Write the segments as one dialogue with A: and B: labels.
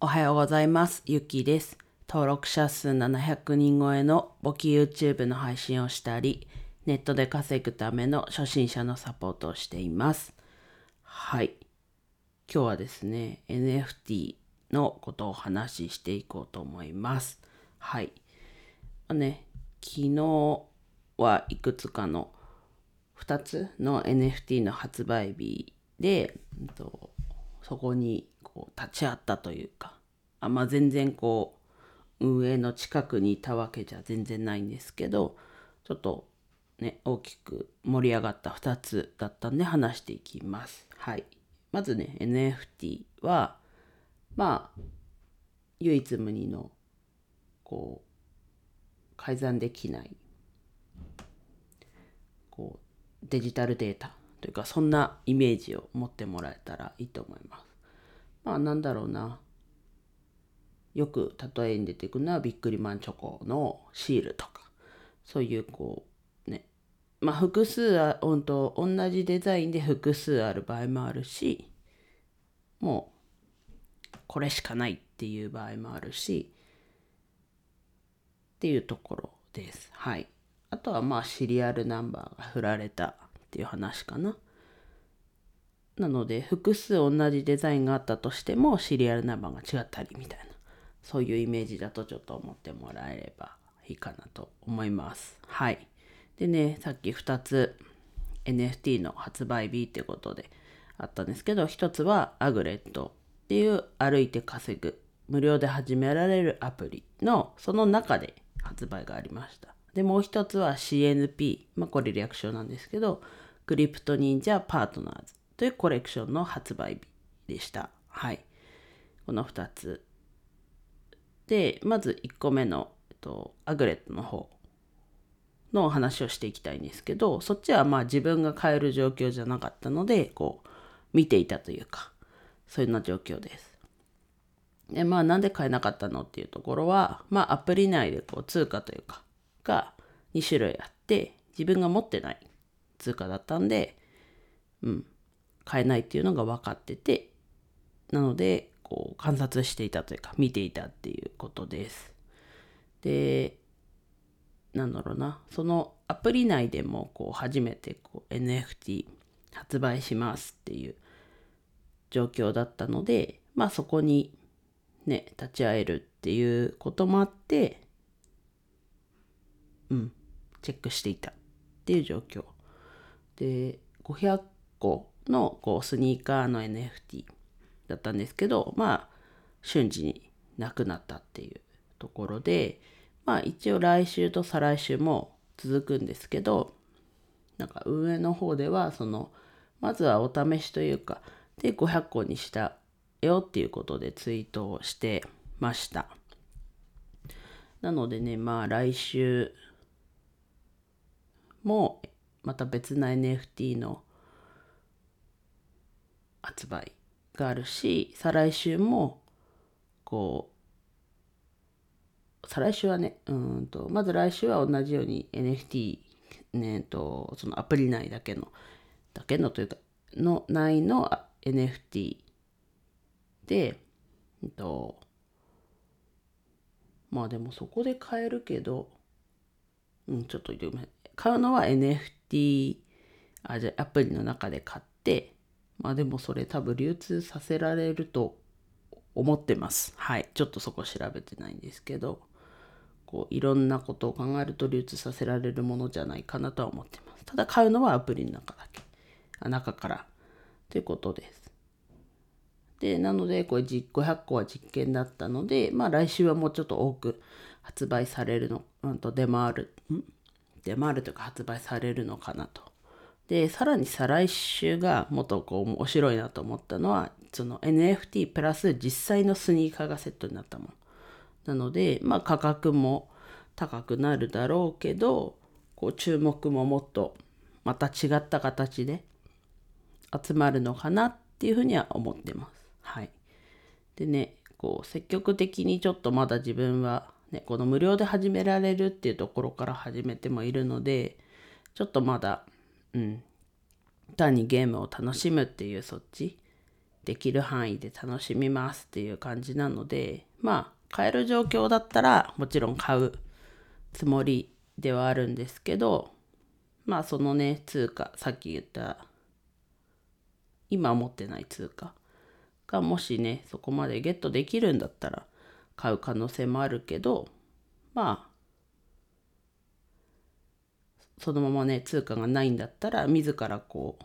A: おはようございます。ゆきです。登録者数700人超えの簿記 YouTube の配信をしたり、ネットで稼ぐための初心者のサポートをしています。はい。今日はですね、NFT のことをお話ししていこうと思います。はい。まあね、昨日はいくつかの2つの NFT の発売日で、そこにこう立ち会ったというか、あまあ、全然こう運営の近くにいたわけじゃ全然ないんですけど、ちょっとね、大きく盛り上がった2つだったんで話していきます。はい。まずね、NFT は、まあ、唯一無二の、こう、改ざんできない、こう、デジタルデータというか、そんなイメージを持ってもらえたらいいと思います。まあ、なんだろうな。よく例えに出てくるのはビックリマンチョコのシールとか、そういうこう、ね、まあ複数あ、ほんと同じデザインで複数ある場合もあるし、もうこれしかないっていう場合もあるし、っていうところです。はい。あとはまあシリアルナンバーが振られたっていう話かな。なので複数同じデザインがあったとしてもシリアルナンバーが違ったりみたいなそういうイメージだとちょっと思ってもらえればいいかなと思います。はい。でね、さっき2つ NFT の発売日ってことであったんですけど、1つはアグレットっていう歩いて稼ぐ無料で始められるアプリのその中で発売がありました。で、もう1つは CNP、まあこれ略称なんですけど、クリプト忍者パートナーズというコレクションの発売日でした。はい。この2つで、まず1個目の、えっと、アグレットの方のお話をしていきたいんですけど、そっちはまあ自分が買える状況じゃなかったので、こう、見ていたというか、そういうような状況です。で、まあなんで買えなかったのっていうところは、まあアプリ内でこう通貨というか、が2種類あって、自分が持ってない通貨だったんで、うん、買えないっていうのが分かってて、なので、こう観察していたというか見ていたっていうことです。で、なんだろうな、そのアプリ内でもこう初めてこう NFT 発売しますっていう状況だったので、まあそこにね、立ち会えるっていうこともあって、うん、チェックしていたっていう状況。で、500個のこうスニーカーの NFT だったんですけど、まあ、瞬時になくなったっていうところで、まあ一応来週と再来週も続くんですけど、なんか運営の方では、その、まずはお試しというか、で、500個にしたよっていうことでツイートをしてました。なのでね、まあ来週もまた別な NFT の発売があるし再来週もこう再来週はねうんとまず来週は同じように NFT ねとそのアプリ内だけのだけのというかの内の NFT で、えっとまあでもそこで買えるけどうんちょっとごめん買うのは NFT あじゃアプリの中で買ってまあでもそれ多分流通させられると思ってます。はい。ちょっとそこ調べてないんですけど、こういろんなことを考えると流通させられるものじゃないかなとは思ってます。ただ買うのはアプリの中だけ。あ中から。ということです。で、なので、これ500個は実験だったので、まあ来週はもうちょっと多く発売されるの、うんと出回る、ん？出回るというか発売されるのかなとで、さらに再来週がもっとこう面白いなと思ったのは、その NFT プラス実際のスニーカーがセットになったもの。なので、まあ価格も高くなるだろうけど、こう注目ももっとまた違った形で集まるのかなっていうふうには思ってます。はい。でね、こう積極的にちょっとまだ自分はね、この無料で始められるっていうところから始めてもいるので、ちょっとまだうん、単にゲームを楽しむっていうそっちできる範囲で楽しみますっていう感じなのでまあ買える状況だったらもちろん買うつもりではあるんですけどまあそのね通貨さっき言った今持ってない通貨がもしねそこまでゲットできるんだったら買う可能性もあるけどまあそのままね通貨がないんだったら自らこう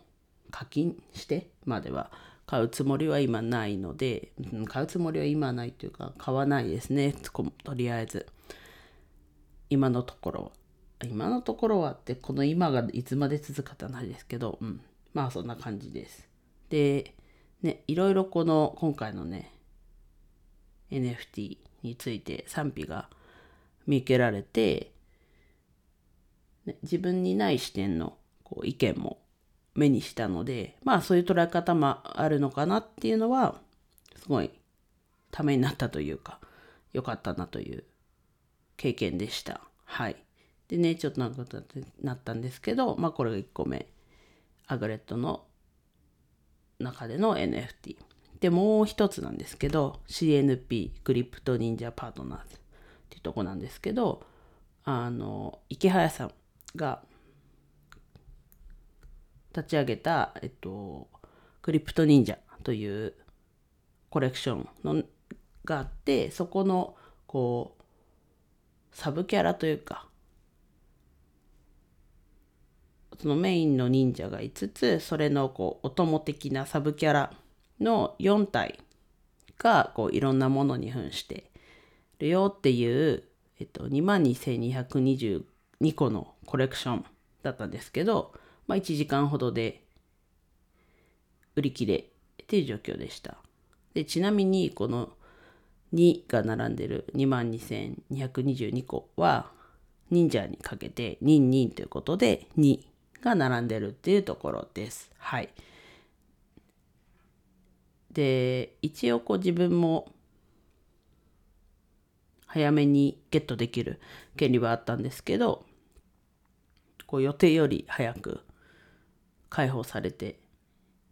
A: 課金してまでは買うつもりは今ないので、うん、買うつもりは今ないというか買わないですね。とりあえず。今のところは。今のところはってこの今がいつまで続くかってないですけど、うん、まあそんな感じです。でねいろいろこの今回のね NFT について賛否が見受けられて、ね、自分にない視点のこう意見も目にしたのでまあそういう捉え方もあるのかなっていうのはすごいためになったというか良かったなという経験でした。はい。でねちょっとなんかなったんですけどまあこれが1個目アグレットの中での NFT。でもう一つなんですけど CNP クリプト忍者パートナーズっていうとこなんですけどあの池早さんが立ち上げた、えっと、クリプト忍者というコレクションのがあってそこのこうサブキャラというかそのメインの忍者が5つそれのこうお供的なサブキャラの4体がこういろんなものに扮してるよっていう、えっと、22,225 2個のコレクションだったんですけどまあ、1時間ほどで売り切れっていう状況でした。でちなみにこの2が並んでる22,222個は忍者にかけてニンニンということで2が並んでるっていうところです。はい。で一応こう自分も早めにゲットできる権利はあったんですけどこう予定より早く解放されて、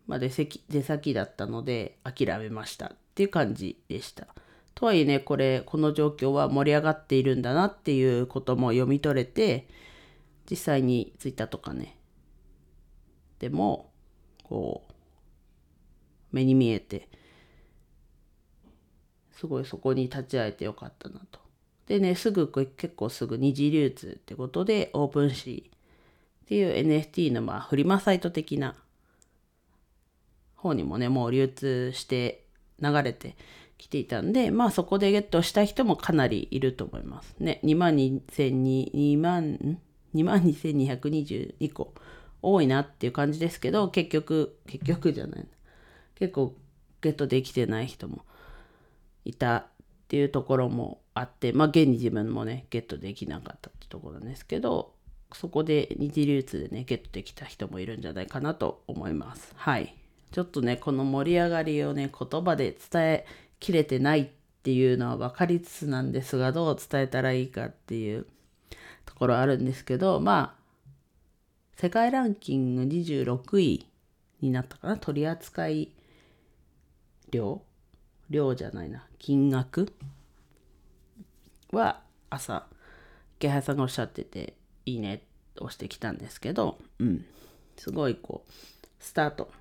A: まあ、出先出先だったので諦めましたっていう感じでした。とはいえねこれこの状況は盛り上がっているんだなっていうことも読み取れて実際に Twitter とかねでもこう目に見えてすごいそこに立ち会えてよかったなと。でねすぐ結構すぐ二次流通ってことでオープンシーっていう NFT のまあフリマサイト的な方にもね、もう流通して流れてきていたんで、まあそこでゲットした人もかなりいると思いますね。2万2000 2万、2万2222個多いなっていう感じですけど、結局、結局じゃない。結構ゲットできてない人もいたっていうところもあって、まあ現に自分もね、ゲットできなかったってところなんですけど、そこで二次流通でね、ゲットできた人もいるんじゃないかなと思います。はい。ちょっとね、この盛り上がりをね、言葉で伝えきれてないっていうのは分かりつつなんですが、どう伝えたらいいかっていうところあるんですけど、まあ、世界ランキング26位になったかな取扱量？量じゃないな。金額？は朝、池原さんがおっしゃってて、いいねをしてきたんですけど、うん、すごいこうスタート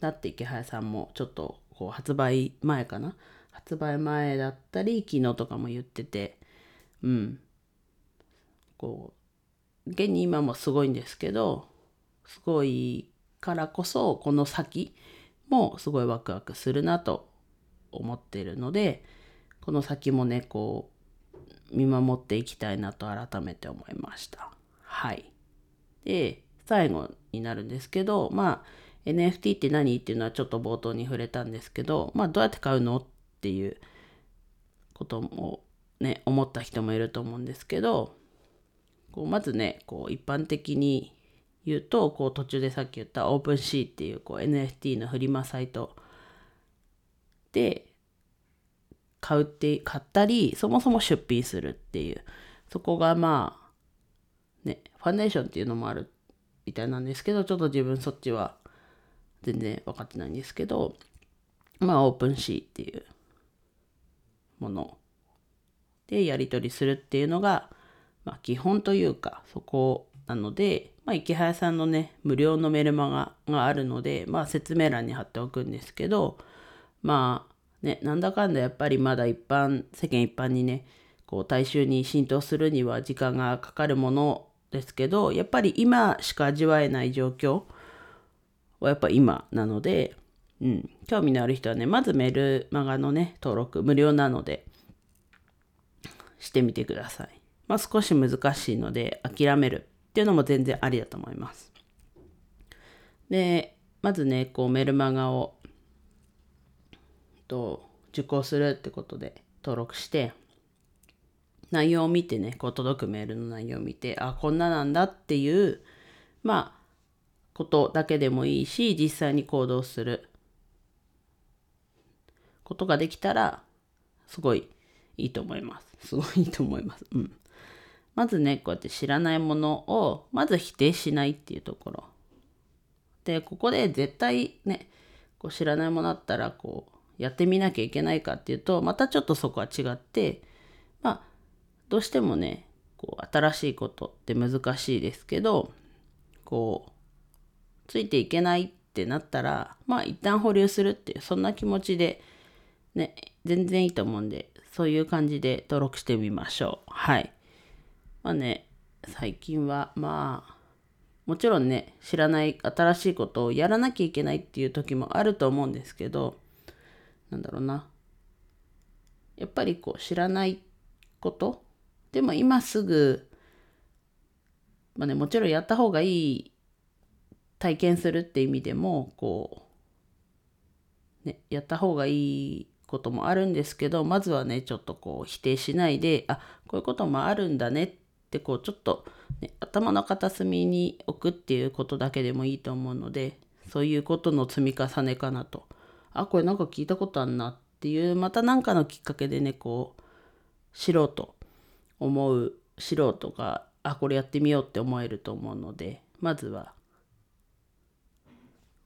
A: だって池原さんもちょっとこう発売前かな？発売前だったり昨日とかも言っててうん。こう現に今もすごいんですけどすごいからこそこの先もすごいワクワクするなと思ってるのでこの先もねこう見守っていきたいなと改めて思いました。はい。で、最後になるんですけど、まあ、NFT って何？っていうのはちょっと冒頭に触れたんですけど、まあ、どうやって買うの？っていうこともね、思った人もいると思うんですけど、こうまずね、こう一般的に言うと、こう途中でさっき言ったオープンシーっていうこう NFT のフリマサイトで、買うって買ったりそもそも出品するっていう。そこがまあねファンデーションっていうのもあるみたいなんですけどちょっと自分そっちは全然分かってないんですけどまあオープンシーっていうもの。でやり取りするっていうのが、まあ、基本というかそこなので、まあ、池早さんのね無料のメルマガがあるので、まあ、説明欄に貼っておくんですけどまあねなんだかんだやっぱりまだ一般世間一般にねこう大衆に浸透するには時間がかかるものですけどやっぱり今しか味わえない状況はやっぱ今なので、うん、興味のある人はねまずメルマガのね登録無料なのでしてみてください。まあ、少し難しいので諦めるっていうのも全然ありだと思います。でまずねこうメルマガをと受講するってことで登録して内容を見てねこう届くメールの内容を見てあこんななんだっていうまあことだけでもいいし実際に行動することができたらすごいいいと思います。すごいいいと思います。うん。まずね、こうやって知らないものを、まず否定しないっていうところ。で、ここで絶対ね、こう知らないものあったら、こう、やってみなきゃいけないかっていうと、またちょっとそこは違って、まあ、どうしてもね、こう、新しいことって難しいですけど、こう、ついていけないってなったら、まあ、一旦保留するっていう、そんな気持ちで、ね、全然いいと思うんで、そういう感じで登録してみましょう。はい。まあね、最近はまあ、もちろんね、知らない新しいことをやらなきゃいけないっていう時もあると思うんですけど、なんだろうな。やっぱりこう知らないこと？でも今すぐ、まあね、もちろんやった方がいい体験するって意味でも、こう、ね、やった方がいいこともあるんですけどまずはねちょっとこう否定しないであこういうこともあるんだねってこうちょっと、ね、頭の片隅に置くっていうことだけでもいいと思うのでそういうことの積み重ねかなとあこれなんか聞いたことあんなっていうまた何かのきっかけでねこう知ろうと思う素人があこれやってみようって思えると思うのでまずは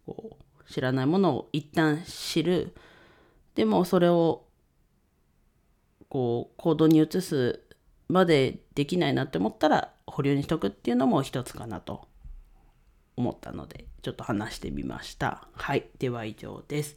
A: こう知らないものを一旦知る。でもそれをこう行動に移すまでできないなって思ったら保留にしとくっていうのも一つかなと。思ったのでちょっと話してみました。はい。では以上です。